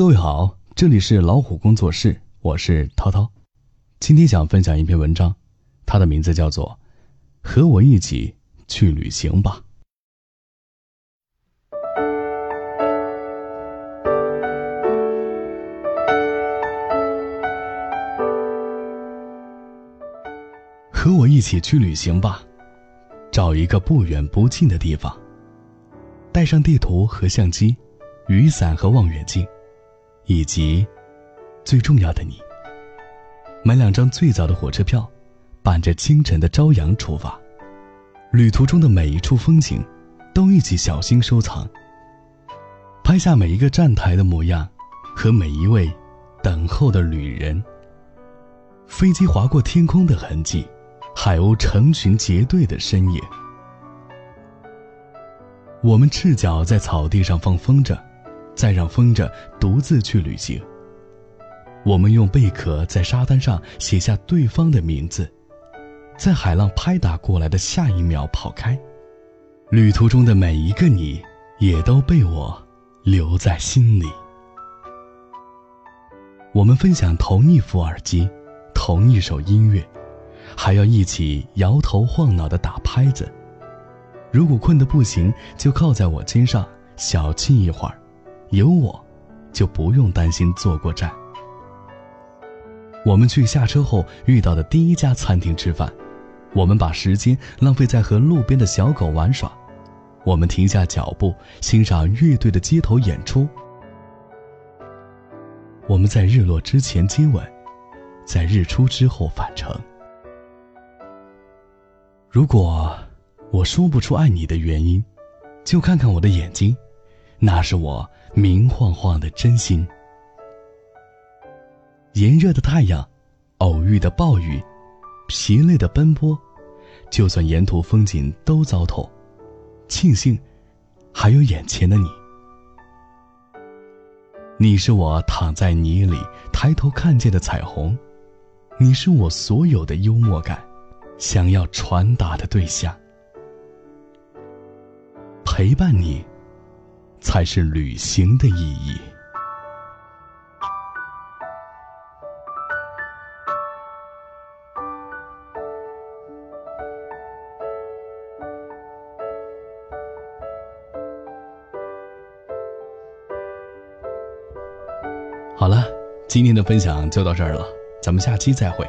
各位好，这里是老虎工作室，我是涛涛。今天想分享一篇文章，它的名字叫做《和我一起去旅行吧》。和我一起去旅行吧，找一个不远不近的地方，带上地图和相机，雨伞和望远镜。以及，最重要的你。买两张最早的火车票，伴着清晨的朝阳出发。旅途中的每一处风景，都一起小心收藏。拍下每一个站台的模样，和每一位等候的旅人。飞机划过天空的痕迹，海鸥成群结队的身影。我们赤脚在草地上放风筝。再让风筝独自去旅行。我们用贝壳在沙滩上写下对方的名字，在海浪拍打过来的下一秒跑开。旅途中的每一个你，也都被我留在心里。我们分享同一副耳机，同一首音乐，还要一起摇头晃脑的打拍子。如果困得不行，就靠在我肩上小憩一会儿。有我，就不用担心坐过站。我们去下车后遇到的第一家餐厅吃饭，我们把时间浪费在和路边的小狗玩耍，我们停下脚步欣赏乐队的街头演出。我们在日落之前接吻，在日出之后返程。如果我说不出爱你的原因，就看看我的眼睛，那是我。明晃晃的真心，炎热的太阳，偶遇的暴雨，疲累的奔波，就算沿途风景都糟透，庆幸还有眼前的你。你是我躺在泥里抬头看见的彩虹，你是我所有的幽默感想要传达的对象，陪伴你。才是旅行的意义。好了，今天的分享就到这儿了，咱们下期再会。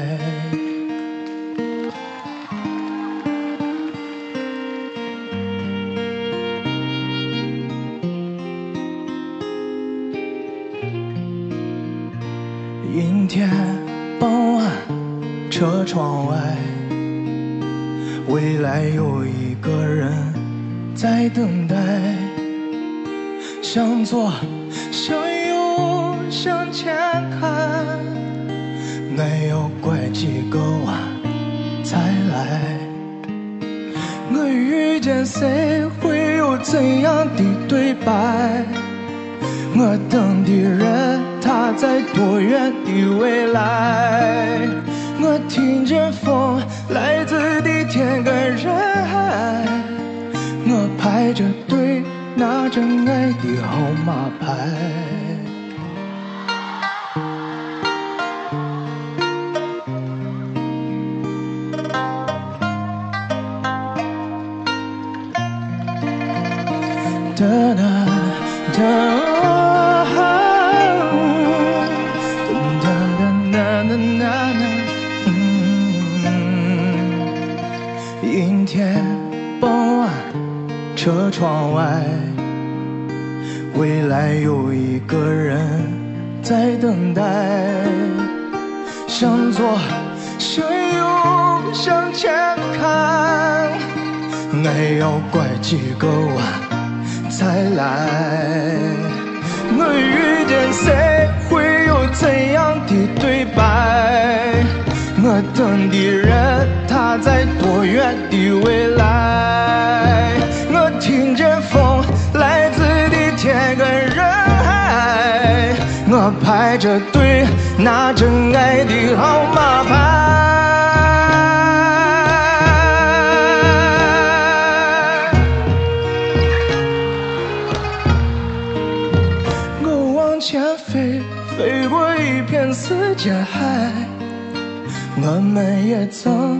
车窗外，未来有一个人在等待。向左，向右，向前看，还要拐几个弯才来。我遇见谁，会有怎样的对白？我等的人。他在多远的未来？我听见风来自地铁跟人海，我排着队拿着爱的号码牌。哒哒哒。天傍晚，车窗外，未来有一个人在等待。向左，向右，向前看，爱要拐几个弯才来。我遇见谁，在多远的未来？我听见风来自地铁跟人海，我排着队拿真爱的号码牌。我往前飞，飞过一片四间海。我们也曾